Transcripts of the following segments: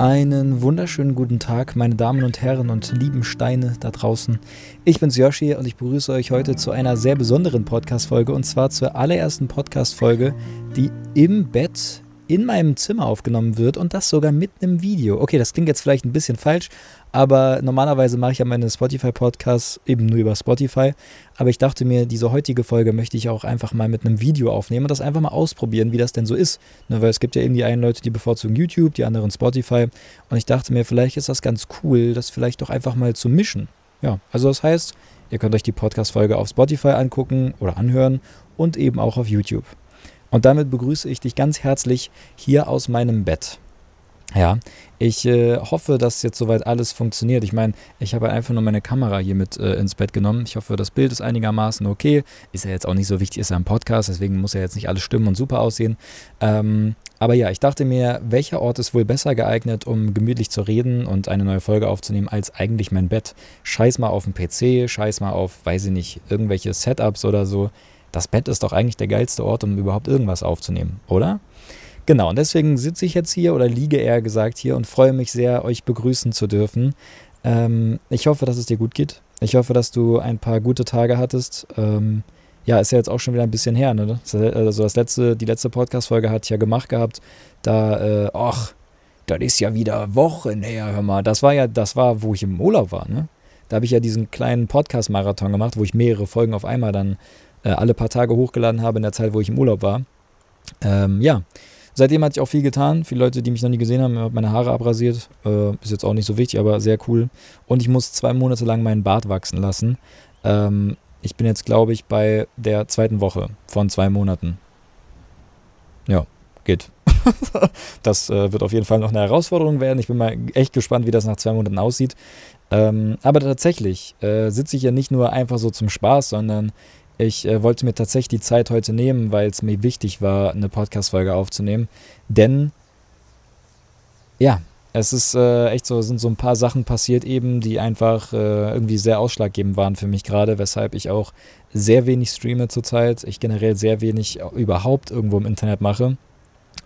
Einen wunderschönen guten Tag, meine Damen und Herren und lieben Steine da draußen. Ich bin's Yoshi und ich begrüße euch heute zu einer sehr besonderen Podcast-Folge und zwar zur allerersten Podcast-Folge, die im Bett in meinem Zimmer aufgenommen wird und das sogar mit einem Video. Okay, das klingt jetzt vielleicht ein bisschen falsch, aber normalerweise mache ich ja meine Spotify-Podcasts eben nur über Spotify. Aber ich dachte mir, diese heutige Folge möchte ich auch einfach mal mit einem Video aufnehmen und das einfach mal ausprobieren, wie das denn so ist. Ne, weil es gibt ja eben die einen Leute, die bevorzugen YouTube, die anderen Spotify. Und ich dachte mir, vielleicht ist das ganz cool, das vielleicht doch einfach mal zu mischen. Ja, also das heißt, ihr könnt euch die Podcast-Folge auf Spotify angucken oder anhören und eben auch auf YouTube. Und damit begrüße ich dich ganz herzlich hier aus meinem Bett. Ja, ich äh, hoffe, dass jetzt soweit alles funktioniert. Ich meine, ich habe einfach nur meine Kamera hier mit äh, ins Bett genommen. Ich hoffe, das Bild ist einigermaßen okay. Ist ja jetzt auch nicht so wichtig, ist ja ein Podcast, deswegen muss ja jetzt nicht alles stimmen und super aussehen. Ähm, aber ja, ich dachte mir, welcher Ort ist wohl besser geeignet, um gemütlich zu reden und eine neue Folge aufzunehmen, als eigentlich mein Bett? Scheiß mal auf den PC, scheiß mal auf, weiß ich nicht, irgendwelche Setups oder so das Bett ist doch eigentlich der geilste Ort, um überhaupt irgendwas aufzunehmen, oder? Genau, und deswegen sitze ich jetzt hier oder liege eher gesagt hier und freue mich sehr, euch begrüßen zu dürfen. Ähm, ich hoffe, dass es dir gut geht. Ich hoffe, dass du ein paar gute Tage hattest. Ähm, ja, ist ja jetzt auch schon wieder ein bisschen her, ne? Also das letzte, die letzte Podcast-Folge hatte ich ja gemacht gehabt. Da, äh, ach, das ist ja wieder Wochen her, hör mal. Das war ja, das war, wo ich im Urlaub war, ne? Da habe ich ja diesen kleinen Podcast-Marathon gemacht, wo ich mehrere Folgen auf einmal dann äh, alle paar Tage hochgeladen habe in der Zeit, wo ich im Urlaub war. Ähm, ja, seitdem hat sich auch viel getan. Viele Leute, die mich noch nie gesehen haben, haben meine Haare abrasiert. Äh, ist jetzt auch nicht so wichtig, aber sehr cool. Und ich muss zwei Monate lang meinen Bart wachsen lassen. Ähm, ich bin jetzt, glaube ich, bei der zweiten Woche von zwei Monaten. Ja, geht. das äh, wird auf jeden Fall noch eine Herausforderung werden. Ich bin mal echt gespannt, wie das nach zwei Monaten aussieht. Ähm, aber tatsächlich äh, sitze ich ja nicht nur einfach so zum Spaß, sondern ich äh, wollte mir tatsächlich die Zeit heute nehmen, weil es mir wichtig war, eine Podcast-Folge aufzunehmen. Denn, ja, es ist äh, echt so, sind so ein paar Sachen passiert eben, die einfach äh, irgendwie sehr ausschlaggebend waren für mich gerade, weshalb ich auch sehr wenig streame zurzeit. Ich generell sehr wenig überhaupt irgendwo im Internet mache.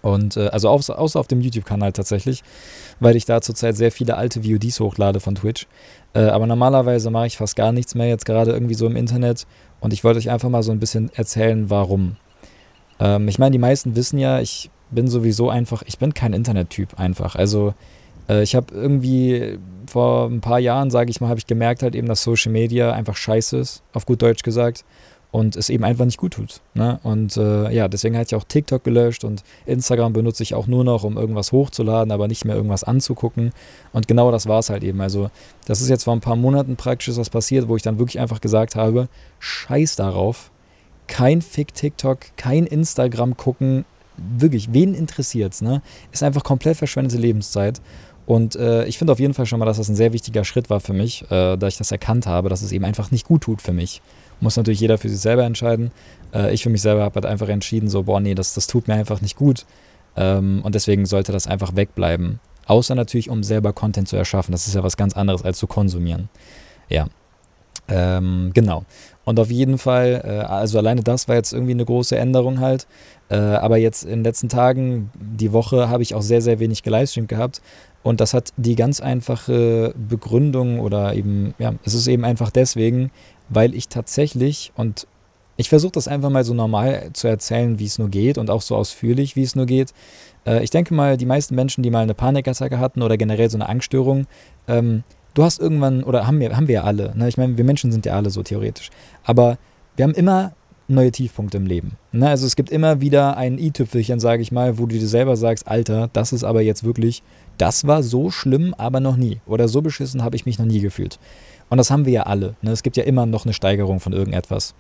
Und äh, also außer, außer auf dem YouTube-Kanal tatsächlich, weil ich da zurzeit sehr viele alte VODs hochlade von Twitch. Äh, aber normalerweise mache ich fast gar nichts mehr jetzt gerade irgendwie so im Internet. Und ich wollte euch einfach mal so ein bisschen erzählen, warum. Ähm, ich meine, die meisten wissen ja, ich bin sowieso einfach, ich bin kein Internettyp einfach. Also äh, ich habe irgendwie vor ein paar Jahren, sage ich mal, habe ich gemerkt halt eben, dass Social Media einfach scheiße ist, auf gut Deutsch gesagt und es eben einfach nicht gut tut. Ne? Und äh, ja, deswegen hatte ich auch TikTok gelöscht und Instagram benutze ich auch nur noch, um irgendwas hochzuladen, aber nicht mehr irgendwas anzugucken. Und genau das war es halt eben. Also, das ist jetzt vor ein paar Monaten praktisch was passiert, wo ich dann wirklich einfach gesagt habe: Scheiß darauf, kein Fick TikTok, kein Instagram gucken. Wirklich, wen interessiert's, ne? Ist einfach komplett verschwendete Lebenszeit. Und äh, ich finde auf jeden Fall schon mal, dass das ein sehr wichtiger Schritt war für mich, äh, da ich das erkannt habe, dass es eben einfach nicht gut tut für mich. Muss natürlich jeder für sich selber entscheiden. Äh, ich für mich selber habe halt einfach entschieden, so, boah, nee, das, das tut mir einfach nicht gut. Ähm, und deswegen sollte das einfach wegbleiben. Außer natürlich, um selber Content zu erschaffen. Das ist ja was ganz anderes als zu konsumieren. Ja. Ähm, genau. Und auf jeden Fall, äh, also alleine das war jetzt irgendwie eine große Änderung halt. Äh, aber jetzt in den letzten Tagen, die Woche, habe ich auch sehr, sehr wenig gelivestreamt gehabt. Und das hat die ganz einfache Begründung oder eben, ja, es ist eben einfach deswegen, weil ich tatsächlich, und ich versuche das einfach mal so normal zu erzählen, wie es nur geht und auch so ausführlich, wie es nur geht. Äh, ich denke mal, die meisten Menschen, die mal eine Panikattacke hatten oder generell so eine Angststörung, ähm, du hast irgendwann, oder haben wir, haben wir ja alle, ne? ich meine, wir Menschen sind ja alle so theoretisch, aber wir haben immer neue Tiefpunkte im Leben. Ne? Also es gibt immer wieder ein i-Tüpfelchen, sage ich mal, wo du dir selber sagst, Alter, das ist aber jetzt wirklich, das war so schlimm, aber noch nie. Oder so beschissen habe ich mich noch nie gefühlt. Und das haben wir ja alle. Ne? Es gibt ja immer noch eine Steigerung von irgendetwas.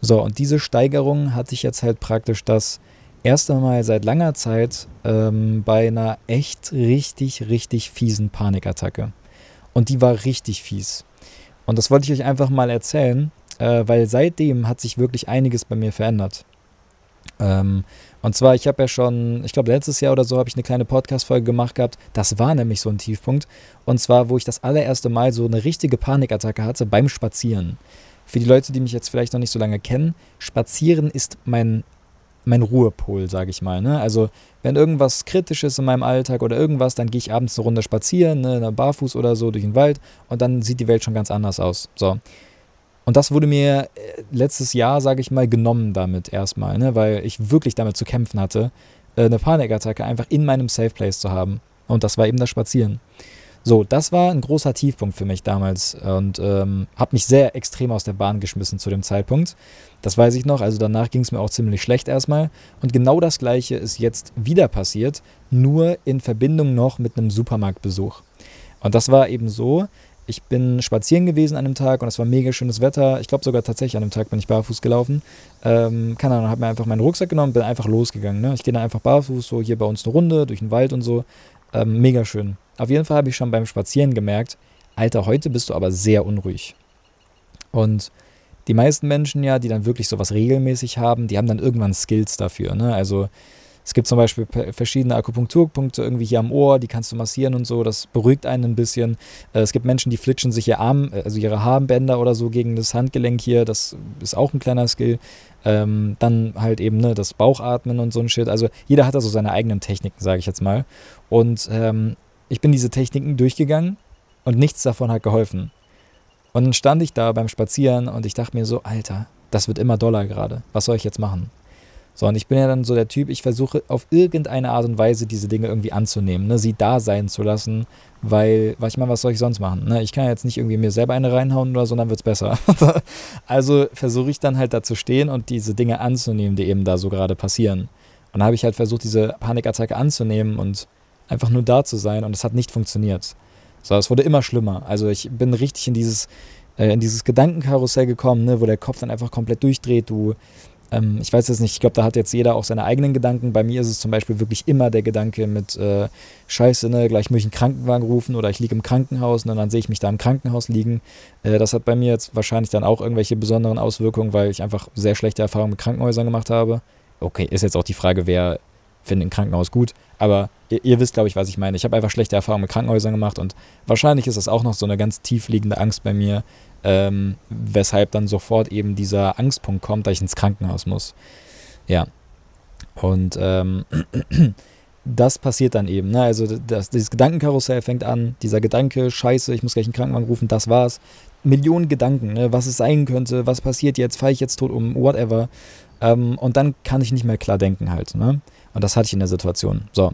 So, und diese Steigerung hatte ich jetzt halt praktisch das erste Mal seit langer Zeit ähm, bei einer echt richtig, richtig fiesen Panikattacke. Und die war richtig fies. Und das wollte ich euch einfach mal erzählen, äh, weil seitdem hat sich wirklich einiges bei mir verändert. Ähm, und zwar, ich habe ja schon, ich glaube, letztes Jahr oder so habe ich eine kleine Podcast-Folge gemacht gehabt. Das war nämlich so ein Tiefpunkt. Und zwar, wo ich das allererste Mal so eine richtige Panikattacke hatte beim Spazieren. Für die Leute, die mich jetzt vielleicht noch nicht so lange kennen, Spazieren ist mein mein Ruhepol, sage ich mal. Ne? Also wenn irgendwas kritisch ist in meinem Alltag oder irgendwas, dann gehe ich abends eine Runde spazieren, ne, barfuß oder so durch den Wald und dann sieht die Welt schon ganz anders aus. So. Und das wurde mir äh, letztes Jahr, sage ich mal, genommen damit erstmal, ne? weil ich wirklich damit zu kämpfen hatte, äh, eine Panikattacke einfach in meinem Safe Place zu haben. Und das war eben das Spazieren. So, das war ein großer Tiefpunkt für mich damals und ähm, hat mich sehr extrem aus der Bahn geschmissen zu dem Zeitpunkt. Das weiß ich noch, also danach ging es mir auch ziemlich schlecht erstmal. Und genau das gleiche ist jetzt wieder passiert, nur in Verbindung noch mit einem Supermarktbesuch. Und das war eben so, ich bin spazieren gewesen an dem Tag und es war mega schönes Wetter. Ich glaube sogar tatsächlich an dem Tag bin ich barfuß gelaufen. Ähm, keine Ahnung, habe mir einfach meinen Rucksack genommen, bin einfach losgegangen. Ne? Ich gehe dann einfach barfuß, so hier bei uns eine Runde durch den Wald und so. Ähm, mega schön. Auf jeden Fall habe ich schon beim Spazieren gemerkt, Alter, heute bist du aber sehr unruhig. Und die meisten Menschen ja, die dann wirklich sowas regelmäßig haben, die haben dann irgendwann Skills dafür. Ne? Also es gibt zum Beispiel verschiedene Akupunkturpunkte irgendwie hier am Ohr, die kannst du massieren und so, das beruhigt einen ein bisschen. Äh, es gibt Menschen, die flitschen sich ihr Arm, äh, also ihre Haarbänder oder so gegen das Handgelenk hier, das ist auch ein kleiner Skill. Ähm, dann halt eben ne, das Bauchatmen und so ein Shit. Also jeder hat da so seine eigenen Techniken, sage ich jetzt mal. Und ähm, ich bin diese Techniken durchgegangen und nichts davon hat geholfen. Und dann stand ich da beim Spazieren und ich dachte mir so, Alter, das wird immer doller gerade. Was soll ich jetzt machen? So, und ich bin ja dann so der Typ, ich versuche auf irgendeine Art und Weise diese Dinge irgendwie anzunehmen, ne, sie da sein zu lassen, weil, ich meine, was soll ich sonst machen? Ne? Ich kann ja jetzt nicht irgendwie mir selber eine reinhauen oder so, dann wird es besser. also versuche ich dann halt da zu stehen und diese Dinge anzunehmen, die eben da so gerade passieren. Und dann habe ich halt versucht, diese Panikattacke anzunehmen und einfach nur da zu sein und es hat nicht funktioniert. So, es wurde immer schlimmer. Also ich bin richtig in dieses, äh, in dieses Gedankenkarussell gekommen, ne, wo der Kopf dann einfach komplett durchdreht. Du ähm, ich weiß jetzt nicht, ich glaube, da hat jetzt jeder auch seine eigenen Gedanken. Bei mir ist es zum Beispiel wirklich immer der Gedanke mit äh, Scheiße, ne, gleich muss ich einen Krankenwagen rufen oder ich liege im Krankenhaus und dann sehe ich mich da im Krankenhaus liegen. Äh, das hat bei mir jetzt wahrscheinlich dann auch irgendwelche besonderen Auswirkungen, weil ich einfach sehr schlechte Erfahrungen mit Krankenhäusern gemacht habe. Okay, ist jetzt auch die Frage, wer findet ein Krankenhaus gut, aber ihr, ihr wisst, glaube ich, was ich meine. Ich habe einfach schlechte Erfahrungen mit Krankenhäusern gemacht und wahrscheinlich ist das auch noch so eine ganz tief liegende Angst bei mir, ähm, weshalb dann sofort eben dieser Angstpunkt kommt, dass ich ins Krankenhaus muss. Ja. Und ähm, das passiert dann eben. Ne? Also das, dieses Gedankenkarussell fängt an, dieser Gedanke, scheiße, ich muss gleich einen Krankenwagen rufen, das war's. Millionen Gedanken, ne? was es sein könnte, was passiert jetzt, fahre ich jetzt tot um, whatever. Ähm, und dann kann ich nicht mehr klar denken halt. Ne? Und das hatte ich in der Situation. So.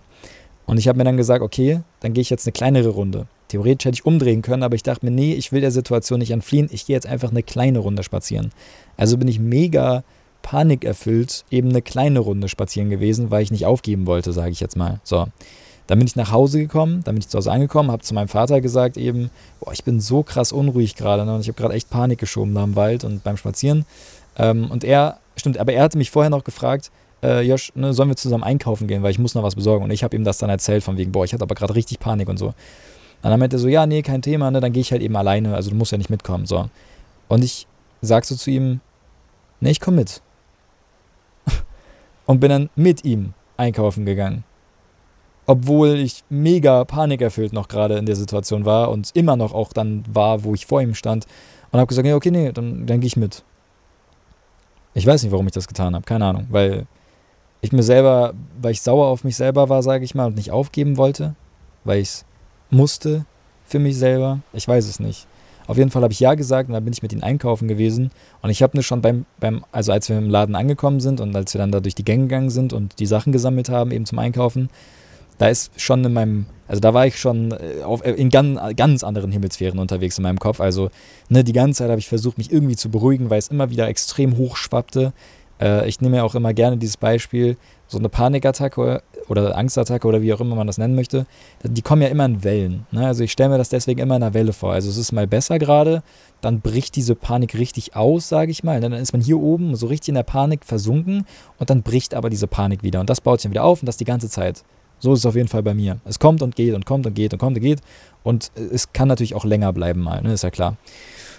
Und ich habe mir dann gesagt, okay, dann gehe ich jetzt eine kleinere Runde. Theoretisch hätte ich umdrehen können, aber ich dachte mir, nee, ich will der Situation nicht entfliehen. Ich gehe jetzt einfach eine kleine Runde spazieren. Also bin ich mega panikerfüllt eben eine kleine Runde spazieren gewesen, weil ich nicht aufgeben wollte, sage ich jetzt mal. So. Dann bin ich nach Hause gekommen, dann bin ich zu Hause angekommen, habe zu meinem Vater gesagt eben, boah, ich bin so krass unruhig gerade ne? und ich habe gerade echt Panik geschoben da im Wald und beim Spazieren. Ähm, und er, stimmt, aber er hatte mich vorher noch gefragt, äh, Josh, ne, sollen wir zusammen einkaufen gehen, weil ich muss noch was besorgen. Und ich habe ihm das dann erzählt von wegen, boah, ich hatte aber gerade richtig Panik und so. Und dann meinte er so, ja, nee, kein Thema, ne, dann gehe ich halt eben alleine, also du musst ja nicht mitkommen, so. Und ich sag so zu ihm, ne, ich komme mit. und bin dann mit ihm einkaufen gegangen. Obwohl ich mega panikerfüllt noch gerade in der Situation war und immer noch auch dann war, wo ich vor ihm stand. Und habe gesagt, ja, okay, nee, dann, dann gehe ich mit. Ich weiß nicht, warum ich das getan habe, keine Ahnung, weil ich mir selber, weil ich sauer auf mich selber war, sage ich mal, und nicht aufgeben wollte, weil ich es musste für mich selber. Ich weiß es nicht. Auf jeden Fall habe ich ja gesagt und dann bin ich mit ihnen einkaufen gewesen. Und ich habe nur schon beim, beim, also als wir im Laden angekommen sind und als wir dann da durch die Gänge gegangen sind und die Sachen gesammelt haben, eben zum Einkaufen, da ist schon in meinem, also da war ich schon äh, auf, äh, in ganz, ganz anderen Himmelsphären unterwegs in meinem Kopf. Also ne, die ganze Zeit habe ich versucht, mich irgendwie zu beruhigen, weil es immer wieder extrem hoch schwappte. Äh, ich nehme ja auch immer gerne dieses Beispiel, so eine Panikattacke oder Angstattacke oder wie auch immer man das nennen möchte, die kommen ja immer in Wellen. Ne? Also ich stelle mir das deswegen immer in einer Welle vor. Also es ist mal besser gerade, dann bricht diese Panik richtig aus, sage ich mal. Dann ist man hier oben so richtig in der Panik versunken und dann bricht aber diese Panik wieder. Und das baut sich dann wieder auf und das die ganze Zeit. So ist es auf jeden Fall bei mir. Es kommt und geht und kommt und geht und kommt und geht. Und es kann natürlich auch länger bleiben mal, ne? ist ja klar.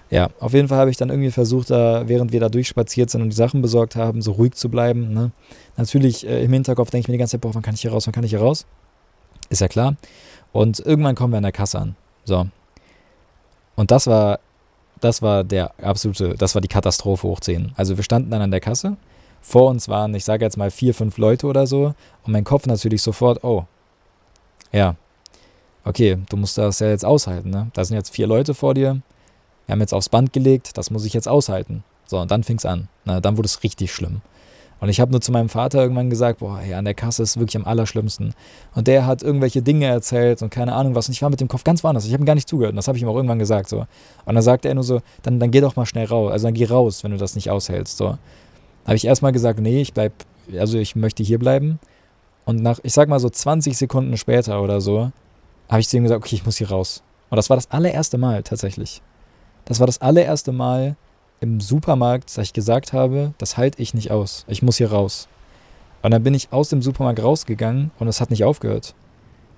Ja, auf jeden Fall habe ich dann irgendwie versucht, da, während wir da durchspaziert sind und die Sachen besorgt haben, so ruhig zu bleiben. Ne? Natürlich äh, im Hinterkopf denke ich mir die ganze Zeit, boah, wann kann ich hier raus, wann kann ich hier raus? Ist ja klar. Und irgendwann kommen wir an der Kasse an. So. Und das war, das war der absolute, das war die Katastrophe hoch 10. Also wir standen dann an der Kasse. Vor uns waren, ich sage jetzt mal vier, fünf Leute oder so. Und mein Kopf natürlich sofort, oh, ja, okay, du musst das ja jetzt aushalten, ne? Da sind jetzt vier Leute vor dir, wir haben jetzt aufs Band gelegt, das muss ich jetzt aushalten. So, und dann fing es an. Na, dann wurde es richtig schlimm. Und ich habe nur zu meinem Vater irgendwann gesagt, boah, ja, an der Kasse ist wirklich am allerschlimmsten. Und der hat irgendwelche Dinge erzählt und keine Ahnung was. Und ich war mit dem Kopf ganz woanders. Ich habe ihm gar nicht zugehört. Und das habe ich ihm auch irgendwann gesagt. So. Und dann sagte er nur so, dann, dann geh doch mal schnell raus. Also dann geh raus, wenn du das nicht aushältst. So. Habe ich erstmal gesagt, nee, ich bleib, also ich möchte hier bleiben. Und nach, ich sag mal so 20 Sekunden später oder so, habe ich zu ihm gesagt, okay, ich muss hier raus. Und das war das allererste Mal tatsächlich. Das war das allererste Mal im Supermarkt, dass ich gesagt habe, das halte ich nicht aus. Ich muss hier raus. Und dann bin ich aus dem Supermarkt rausgegangen und es hat nicht aufgehört.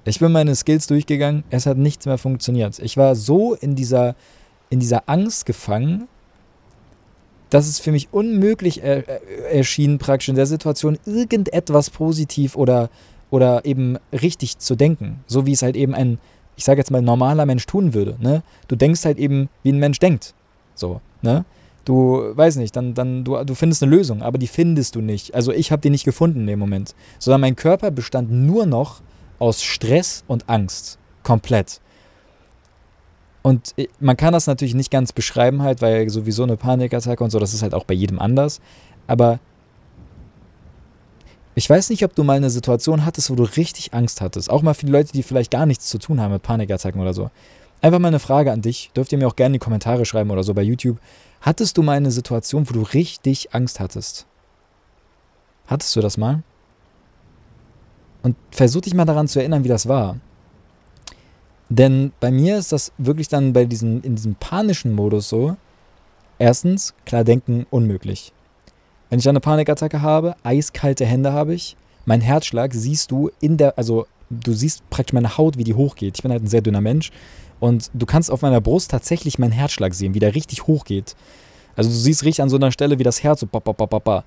Ich bin meine Skills durchgegangen, es hat nichts mehr funktioniert. Ich war so in dieser, in dieser Angst gefangen, dass es für mich unmöglich er, erschien, praktisch in der Situation irgendetwas positiv oder, oder eben richtig zu denken. So wie es halt eben ein ich sage jetzt mal, normaler Mensch tun würde. Ne? Du denkst halt eben, wie ein Mensch denkt. So, ne? Du, weiß nicht, dann, dann, du, du findest eine Lösung, aber die findest du nicht. Also ich habe die nicht gefunden in dem Moment. Sondern mein Körper bestand nur noch aus Stress und Angst. Komplett. Und man kann das natürlich nicht ganz beschreiben halt, weil sowieso eine Panikattacke und so, das ist halt auch bei jedem anders. Aber ich weiß nicht, ob du mal eine Situation hattest, wo du richtig Angst hattest. Auch mal für die Leute, die vielleicht gar nichts zu tun haben mit Panikattacken oder so. Einfach mal eine Frage an dich. Dürft ihr mir auch gerne in die Kommentare schreiben oder so bei YouTube. Hattest du mal eine Situation, wo du richtig Angst hattest? Hattest du das mal? Und versuch dich mal daran zu erinnern, wie das war. Denn bei mir ist das wirklich dann bei diesem, in diesem panischen Modus so. Erstens, klar denken, unmöglich. Wenn ich eine Panikattacke habe, eiskalte Hände habe ich, mein Herzschlag siehst du in der, also du siehst praktisch meine Haut, wie die hochgeht. Ich bin halt ein sehr dünner Mensch und du kannst auf meiner Brust tatsächlich meinen Herzschlag sehen, wie der richtig hochgeht. Also du siehst richtig an so einer Stelle, wie das Herz so ba, ba, ba, ba, ba.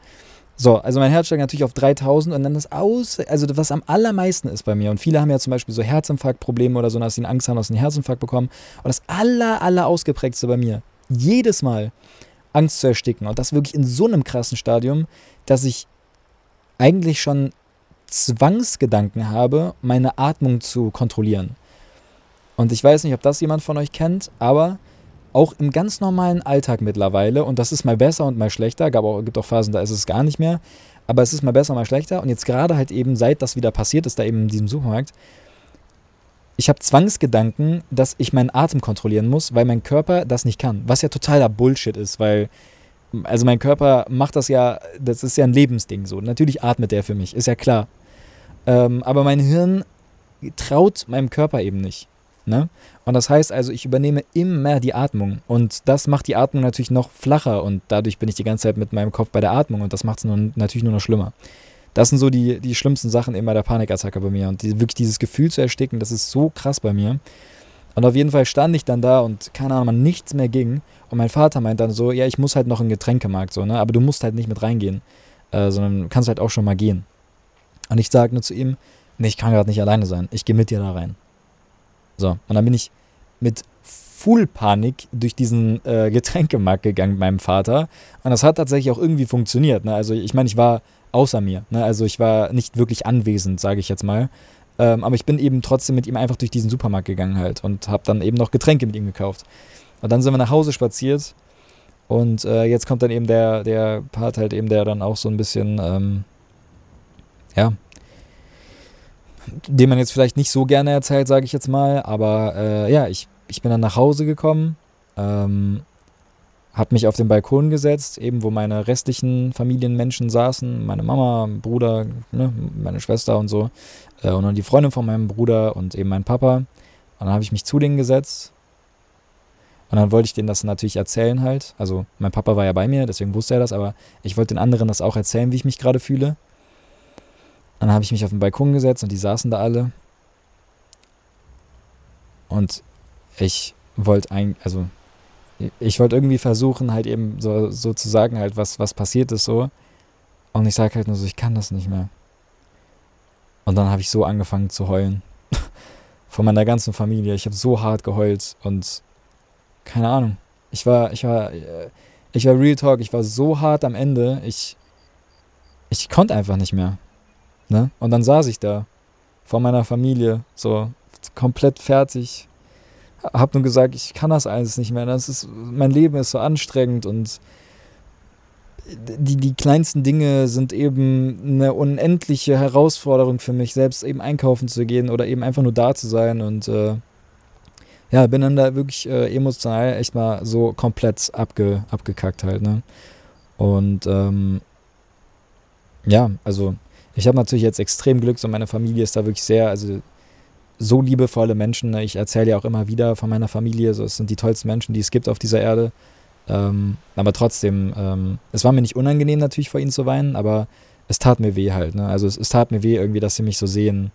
So, also mein Herzschlag natürlich auf 3000 und dann das Aus, also was am allermeisten ist bei mir. Und viele haben ja zum Beispiel so Herzinfarktprobleme oder so, dass sie Angst haben, dass sie einen Herzinfarkt bekommen. Und das aller, aller ausgeprägteste bei mir, jedes Mal, Angst zu ersticken. Und das wirklich in so einem krassen Stadium, dass ich eigentlich schon Zwangsgedanken habe, meine Atmung zu kontrollieren. Und ich weiß nicht, ob das jemand von euch kennt, aber auch im ganz normalen Alltag mittlerweile, und das ist mal besser und mal schlechter, gab auch, gibt auch Phasen, da ist es gar nicht mehr, aber es ist mal besser, mal schlechter. Und jetzt gerade halt eben, seit das wieder passiert ist, da eben in diesem Supermarkt, ich habe Zwangsgedanken, dass ich meinen Atem kontrollieren muss, weil mein Körper das nicht kann. Was ja totaler Bullshit ist, weil, also mein Körper macht das ja, das ist ja ein Lebensding so. Natürlich atmet der für mich, ist ja klar. Ähm, aber mein Hirn traut meinem Körper eben nicht. Ne? Und das heißt also, ich übernehme immer die Atmung. Und das macht die Atmung natürlich noch flacher. Und dadurch bin ich die ganze Zeit mit meinem Kopf bei der Atmung. Und das macht es natürlich nur noch schlimmer. Das sind so die, die schlimmsten Sachen immer der Panikattacke bei mir. Und die, wirklich dieses Gefühl zu ersticken, das ist so krass bei mir. Und auf jeden Fall stand ich dann da und keine Ahnung, nichts mehr ging. Und mein Vater meint dann so, ja, ich muss halt noch in den Getränkemarkt, so, ne? Aber du musst halt nicht mit reingehen, äh, sondern kannst halt auch schon mal gehen. Und ich sage nur zu ihm, nee, ich kann gerade nicht alleine sein. Ich gehe mit dir da rein. So, und dann bin ich mit Full Panik durch diesen äh, Getränkemarkt gegangen mit meinem Vater. Und das hat tatsächlich auch irgendwie funktioniert. Ne? Also ich meine, ich war außer mir. Ne? Also ich war nicht wirklich anwesend, sage ich jetzt mal. Ähm, aber ich bin eben trotzdem mit ihm einfach durch diesen Supermarkt gegangen halt und habe dann eben noch Getränke mit ihm gekauft. Und dann sind wir nach Hause spaziert und äh, jetzt kommt dann eben der, der Part halt eben, der dann auch so ein bisschen, ähm, ja, den man jetzt vielleicht nicht so gerne erzählt, sage ich jetzt mal. Aber äh, ja, ich, ich bin dann nach Hause gekommen, ähm, habe mich auf den Balkon gesetzt, eben wo meine restlichen Familienmenschen saßen, meine Mama, Bruder, ne, meine Schwester und so, äh, und dann die Freundin von meinem Bruder und eben mein Papa. Und dann habe ich mich zu denen gesetzt und dann wollte ich denen das natürlich erzählen halt. Also mein Papa war ja bei mir, deswegen wusste er das, aber ich wollte den anderen das auch erzählen, wie ich mich gerade fühle. Dann habe ich mich auf den Balkon gesetzt und die saßen da alle. Und ich wollte eigentlich, also ich wollte irgendwie versuchen, halt eben so, so zu sagen, halt, was, was passiert ist so. Und ich sage halt nur so, ich kann das nicht mehr. Und dann habe ich so angefangen zu heulen. Von meiner ganzen Familie. Ich habe so hart geheult und keine Ahnung. Ich war, ich war, äh, ich war Real Talk, ich war so hart am Ende. Ich, ich konnte einfach nicht mehr. Ne? Und dann saß ich da vor meiner Familie, so komplett fertig. Hab nur gesagt, ich kann das alles nicht mehr. Das ist, mein Leben ist so anstrengend und die, die kleinsten Dinge sind eben eine unendliche Herausforderung für mich, selbst eben einkaufen zu gehen oder eben einfach nur da zu sein. Und äh, ja, bin dann da wirklich äh, emotional echt mal so komplett abge, abgekackt halt. Ne? Und ähm, ja, also ich habe natürlich jetzt extrem Glück, so meine Familie ist da wirklich sehr, also so liebevolle Menschen. Ne? Ich erzähle ja auch immer wieder von meiner Familie, so es sind die tollsten Menschen, die es gibt auf dieser Erde. Ähm, aber trotzdem, ähm, es war mir nicht unangenehm natürlich vor ihnen zu weinen, aber es tat mir weh halt. Ne? Also es, es, tat mir weh irgendwie, dass sie mich so sehen,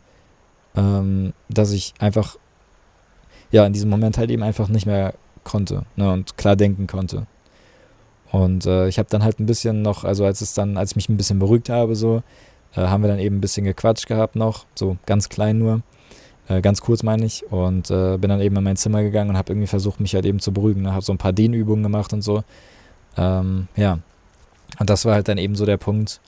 ähm, dass ich einfach, ja, in diesem Moment halt eben einfach nicht mehr konnte ne? und klar denken konnte. Und äh, ich habe dann halt ein bisschen noch, also als es dann, als ich mich ein bisschen beruhigt habe, so, äh, haben wir dann eben ein bisschen gequatscht gehabt noch, so ganz klein nur. Äh, ganz kurz meine ich. Und äh, bin dann eben in mein Zimmer gegangen und habe irgendwie versucht, mich halt eben zu beruhigen. Ne? Habe so ein paar Dehnübungen gemacht und so. Ähm, ja. Und das war halt dann eben so der Punkt,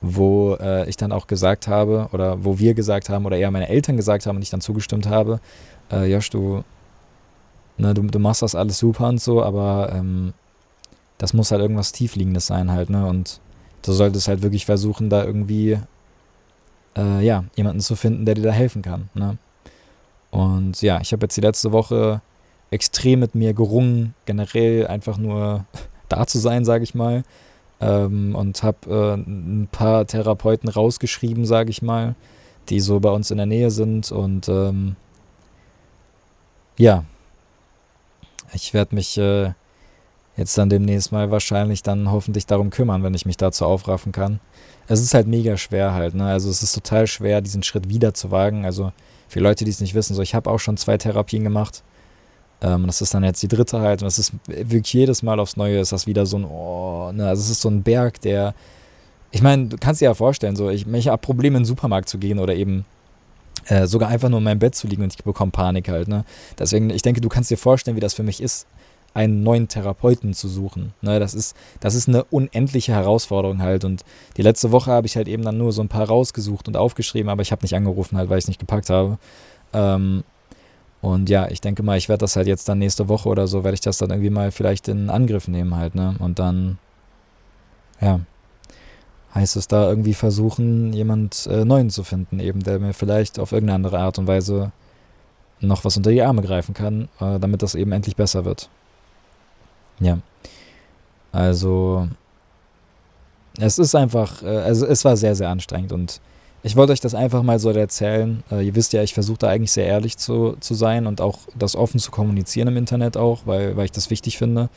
wo äh, ich dann auch gesagt habe, oder wo wir gesagt haben, oder eher meine Eltern gesagt haben und ich dann zugestimmt habe, äh, Josh, du, ne, du, du machst das alles super und so, aber ähm, das muss halt irgendwas Tiefliegendes sein halt, ne? Und du solltest halt wirklich versuchen, da irgendwie, äh, ja, jemanden zu finden, der dir da helfen kann, ne? Und ja, ich habe jetzt die letzte Woche extrem mit mir gerungen, generell einfach nur da zu sein, sage ich mal. Ähm, und habe äh, ein paar Therapeuten rausgeschrieben, sage ich mal, die so bei uns in der Nähe sind. Und ähm, ja, ich werde mich äh, jetzt dann demnächst mal wahrscheinlich dann hoffentlich darum kümmern, wenn ich mich dazu aufraffen kann. Es ist halt mega schwer halt, ne? Also es ist total schwer, diesen Schritt wieder zu wagen. Also für Leute, die es nicht wissen, so ich habe auch schon zwei Therapien gemacht. Ähm, das ist dann jetzt die dritte halt. Und das ist wirklich jedes Mal aufs Neue ist das wieder so ein, oh, ne, also es ist so ein Berg, der. Ich meine, du kannst dir ja vorstellen, so, ich, ich habe Probleme in den Supermarkt zu gehen oder eben äh, sogar einfach nur in meinem Bett zu liegen und ich bekomme Panik halt, ne? Deswegen, ich denke, du kannst dir vorstellen, wie das für mich ist einen neuen Therapeuten zu suchen. Ne, das, ist, das ist eine unendliche Herausforderung halt. Und die letzte Woche habe ich halt eben dann nur so ein paar rausgesucht und aufgeschrieben, aber ich habe nicht angerufen halt, weil ich es nicht gepackt habe. Ähm, und ja, ich denke mal, ich werde das halt jetzt dann nächste Woche oder so, werde ich das dann irgendwie mal vielleicht in Angriff nehmen halt, ne? Und dann, ja, heißt es da irgendwie versuchen, jemand äh, Neuen zu finden, eben, der mir vielleicht auf irgendeine andere Art und Weise noch was unter die Arme greifen kann, äh, damit das eben endlich besser wird. Ja. Also, es ist einfach, äh, also es war sehr, sehr anstrengend und ich wollte euch das einfach mal so erzählen. Äh, ihr wisst ja, ich versuche da eigentlich sehr ehrlich zu, zu sein und auch das offen zu kommunizieren im Internet auch, weil, weil ich das wichtig finde.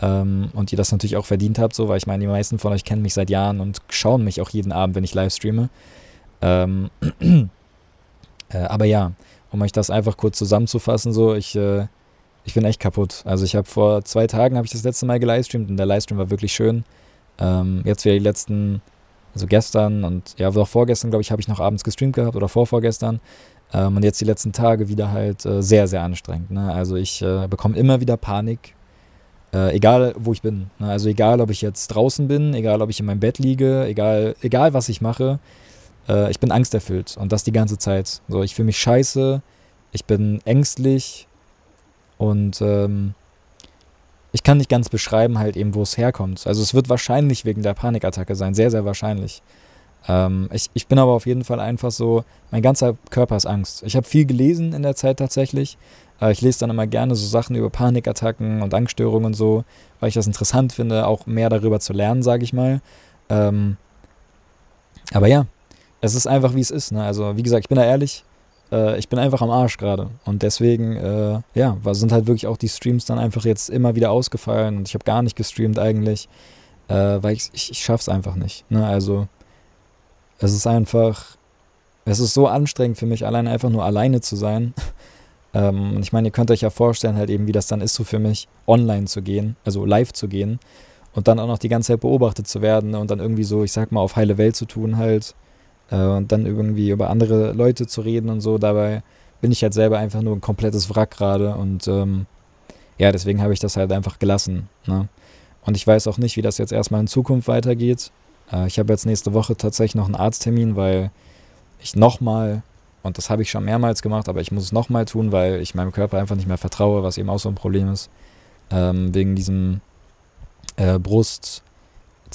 Ähm, und ihr das natürlich auch verdient habt, so, weil ich meine, die meisten von euch kennen mich seit Jahren und schauen mich auch jeden Abend, wenn ich live streame. Ähm, äh, aber ja, um euch das einfach kurz zusammenzufassen, so, ich ich bin echt kaputt. Also ich habe vor zwei Tagen habe ich das letzte Mal gelivestreamt und der Livestream war wirklich schön. Ähm, jetzt wieder die letzten, also gestern und ja, auch vorgestern, glaube ich, habe ich noch abends gestreamt gehabt oder vorvorgestern. Ähm, und jetzt die letzten Tage wieder halt äh, sehr, sehr anstrengend. Ne? Also ich äh, bekomme immer wieder Panik, äh, egal wo ich bin. Ne? Also egal, ob ich jetzt draußen bin, egal, ob ich in meinem Bett liege, egal, egal was ich mache, äh, ich bin angsterfüllt und das die ganze Zeit. So, ich fühle mich scheiße, ich bin ängstlich, und ähm, ich kann nicht ganz beschreiben, halt eben, wo es herkommt. Also es wird wahrscheinlich wegen der Panikattacke sein, sehr, sehr wahrscheinlich. Ähm, ich, ich bin aber auf jeden Fall einfach so, mein ganzer Körper ist Angst. Ich habe viel gelesen in der Zeit tatsächlich. Äh, ich lese dann immer gerne so Sachen über Panikattacken und Angststörungen und so, weil ich das interessant finde, auch mehr darüber zu lernen, sage ich mal. Ähm, aber ja, es ist einfach, wie es ist. Ne? Also wie gesagt, ich bin da ehrlich, äh, ich bin einfach am Arsch gerade. Und deswegen, äh, ja, sind halt wirklich auch die Streams dann einfach jetzt immer wieder ausgefallen und ich habe gar nicht gestreamt eigentlich, äh, weil ich, ich, ich schaff's einfach nicht. Ne? Also, es ist einfach, es ist so anstrengend für mich, allein einfach nur alleine zu sein. ähm, und ich meine, ihr könnt euch ja vorstellen, halt eben, wie das dann ist, so für mich, online zu gehen, also live zu gehen und dann auch noch die ganze Zeit beobachtet zu werden und dann irgendwie so, ich sag mal, auf heile Welt zu tun halt äh, und dann irgendwie über andere Leute zu reden und so. Dabei bin ich halt selber einfach nur ein komplettes Wrack gerade und ähm, ja, deswegen habe ich das halt einfach gelassen. Ne? Und ich weiß auch nicht, wie das jetzt erstmal in Zukunft weitergeht. Äh, ich habe jetzt nächste Woche tatsächlich noch einen Arzttermin, weil ich nochmal, und das habe ich schon mehrmals gemacht, aber ich muss es nochmal tun, weil ich meinem Körper einfach nicht mehr vertraue, was eben auch so ein Problem ist. Ähm, wegen diesem äh,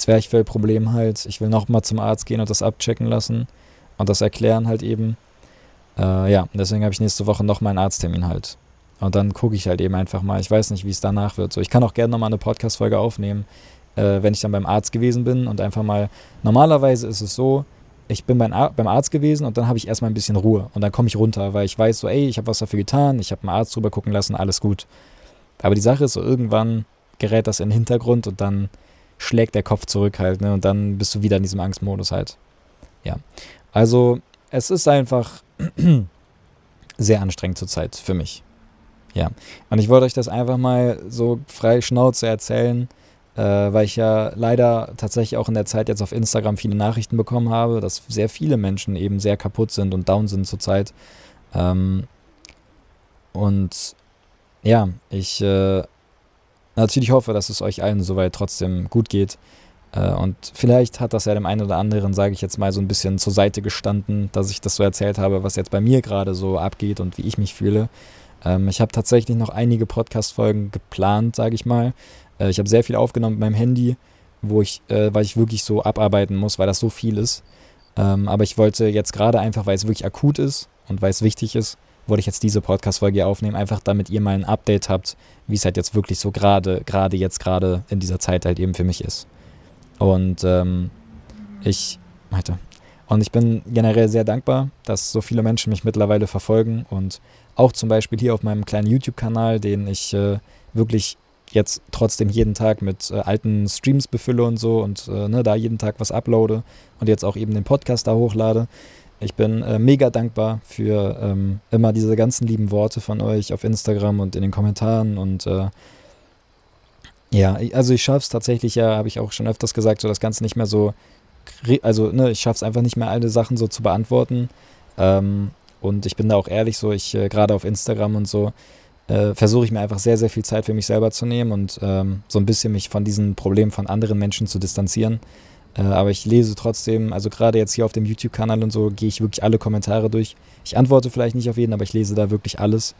Brust-Zwerchfell-Problem halt. Ich will nochmal zum Arzt gehen und das abchecken lassen und das erklären halt eben. Äh, ja, deswegen habe ich nächste Woche nochmal einen Arzttermin halt. Und dann gucke ich halt eben einfach mal. Ich weiß nicht, wie es danach wird. So, ich kann auch gerne nochmal eine Podcast-Folge aufnehmen, äh, wenn ich dann beim Arzt gewesen bin und einfach mal. Normalerweise ist es so, ich bin beim, Ar beim Arzt gewesen und dann habe ich erstmal ein bisschen Ruhe und dann komme ich runter, weil ich weiß so, ey, ich habe was dafür getan, ich habe einen Arzt drüber gucken lassen, alles gut. Aber die Sache ist so, irgendwann gerät das in den Hintergrund und dann schlägt der Kopf zurück halt, ne? Und dann bist du wieder in diesem Angstmodus halt. Ja. Also, es ist einfach sehr anstrengend zurzeit für mich. Ja. Und ich wollte euch das einfach mal so frei Schnauze erzählen, äh, weil ich ja leider tatsächlich auch in der Zeit jetzt auf Instagram viele Nachrichten bekommen habe, dass sehr viele Menschen eben sehr kaputt sind und down sind zurzeit. Ähm, und ja, ich äh, natürlich hoffe, dass es euch allen soweit trotzdem gut geht. Äh, und vielleicht hat das ja dem einen oder anderen, sage ich jetzt mal, so ein bisschen zur Seite gestanden, dass ich das so erzählt habe, was jetzt bei mir gerade so abgeht und wie ich mich fühle. Ähm, ich habe tatsächlich noch einige Podcast-Folgen geplant, sage ich mal. Äh, ich habe sehr viel aufgenommen mit meinem Handy, wo ich, äh, weil ich wirklich so abarbeiten muss, weil das so viel ist. Ähm, aber ich wollte jetzt gerade einfach, weil es wirklich akut ist und weil es wichtig ist, wollte ich jetzt diese Podcast-Folge aufnehmen, einfach damit ihr mal ein Update habt, wie es halt jetzt wirklich so gerade, gerade jetzt, gerade in dieser Zeit halt eben für mich ist. Und ähm, ich, warte, und ich bin generell sehr dankbar, dass so viele Menschen mich mittlerweile verfolgen und auch zum Beispiel hier auf meinem kleinen YouTube-Kanal, den ich äh, wirklich jetzt trotzdem jeden Tag mit äh, alten Streams befülle und so und äh, ne, da jeden Tag was uploade und jetzt auch eben den Podcast da hochlade. Ich bin äh, mega dankbar für ähm, immer diese ganzen lieben Worte von euch auf Instagram und in den Kommentaren und äh, ja, also ich schaffe es tatsächlich ja, habe ich auch schon öfters gesagt, so das Ganze nicht mehr so, also ne, ich schaffe es einfach nicht mehr alle Sachen so zu beantworten. Ähm, und ich bin da auch ehrlich so, ich äh, gerade auf Instagram und so, äh, versuche ich mir einfach sehr, sehr viel Zeit für mich selber zu nehmen und ähm, so ein bisschen mich von diesen Problemen von anderen Menschen zu distanzieren. Äh, aber ich lese trotzdem, also gerade jetzt hier auf dem YouTube-Kanal und so, gehe ich wirklich alle Kommentare durch. Ich antworte vielleicht nicht auf jeden, aber ich lese da wirklich alles.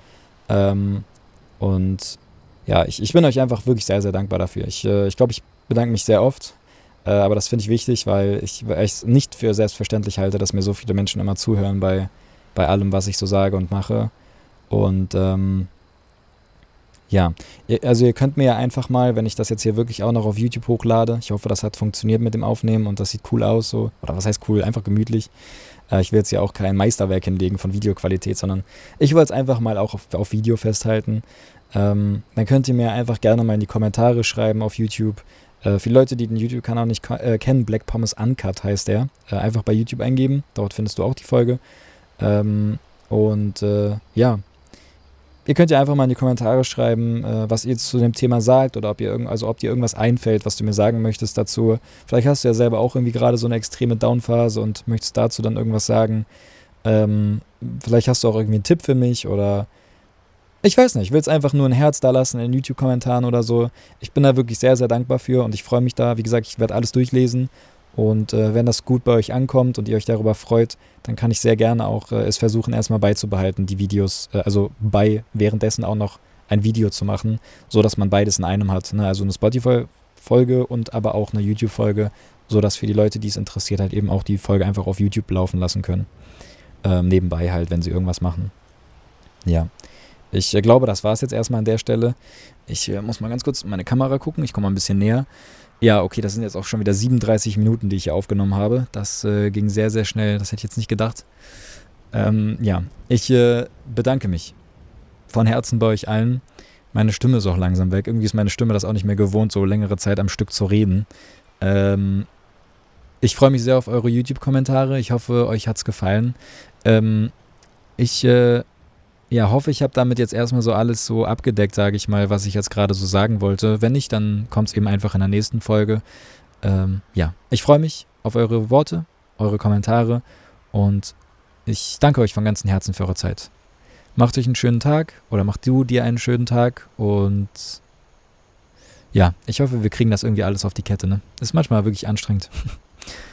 Ähm, und ja, ich, ich bin euch einfach wirklich sehr, sehr dankbar dafür. Ich glaube, äh, ich, glaub, ich bedanke mich sehr oft. Äh, aber das finde ich wichtig, weil ich es nicht für selbstverständlich halte, dass mir so viele Menschen immer zuhören bei, bei allem, was ich so sage und mache. Und ähm, ja, also ihr könnt mir ja einfach mal, wenn ich das jetzt hier wirklich auch noch auf YouTube hochlade, ich hoffe, das hat funktioniert mit dem Aufnehmen und das sieht cool aus, so, oder was heißt cool, einfach gemütlich. Äh, ich will jetzt ja auch kein Meisterwerk hinlegen von Videoqualität, sondern ich wollte es einfach mal auch auf, auf Video festhalten. Ähm, dann könnt ihr mir einfach gerne mal in die Kommentare schreiben auf YouTube. Äh, für Leute, die den YouTube-Kanal nicht äh, kennen, Black Pommes Uncut heißt der. Äh, einfach bei YouTube eingeben, dort findest du auch die Folge. Ähm, und äh, ja, Ihr könnt ja einfach mal in die Kommentare schreiben, äh, was ihr zu dem Thema sagt oder ob ihr irgend, also ob dir irgendwas einfällt, was du mir sagen möchtest dazu. Vielleicht hast du ja selber auch irgendwie gerade so eine extreme Downphase und möchtest dazu dann irgendwas sagen. Ähm, vielleicht hast du auch irgendwie einen Tipp für mich oder ich weiß nicht, ich will es einfach nur ein Herz da lassen in den YouTube-Kommentaren oder so. Ich bin da wirklich sehr, sehr dankbar für und ich freue mich da. Wie gesagt, ich werde alles durchlesen und äh, wenn das gut bei euch ankommt und ihr euch darüber freut, dann kann ich sehr gerne auch äh, es versuchen, erstmal beizubehalten, die Videos, äh, also bei währenddessen auch noch ein Video zu machen, so dass man beides in einem hat. Ne? Also eine Spotify-Folge und aber auch eine YouTube-Folge, so dass für die Leute, die es interessiert, halt eben auch die Folge einfach auf YouTube laufen lassen können. Ähm, nebenbei halt, wenn sie irgendwas machen. Ja. Ich äh, glaube, das war es jetzt erstmal an der Stelle. Ich äh, muss mal ganz kurz meine Kamera gucken. Ich komme mal ein bisschen näher. Ja, okay, das sind jetzt auch schon wieder 37 Minuten, die ich hier aufgenommen habe. Das äh, ging sehr, sehr schnell. Das hätte ich jetzt nicht gedacht. Ähm, ja, ich äh, bedanke mich von Herzen bei euch allen. Meine Stimme ist auch langsam weg. Irgendwie ist meine Stimme das auch nicht mehr gewohnt, so längere Zeit am Stück zu reden. Ähm, ich freue mich sehr auf eure YouTube-Kommentare. Ich hoffe, euch hat es gefallen. Ähm, ich äh, ja, hoffe, ich habe damit jetzt erstmal so alles so abgedeckt, sage ich mal, was ich jetzt gerade so sagen wollte. Wenn nicht, dann kommt es eben einfach in der nächsten Folge. Ähm, ja, ich freue mich auf eure Worte, eure Kommentare und ich danke euch von ganzem Herzen für eure Zeit. Macht euch einen schönen Tag oder macht du dir einen schönen Tag und ja, ich hoffe, wir kriegen das irgendwie alles auf die Kette. Ne? Ist manchmal wirklich anstrengend.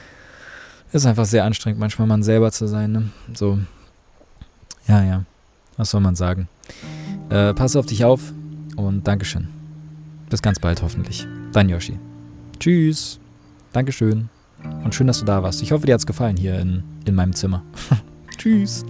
Ist einfach sehr anstrengend, manchmal man selber zu sein. Ne? So, ja, ja. Was soll man sagen? Äh, pass auf dich auf und Dankeschön. Bis ganz bald hoffentlich. Dein Yoshi. Tschüss. Dankeschön. Und schön, dass du da warst. Ich hoffe, dir hat es gefallen hier in, in meinem Zimmer. Tschüss.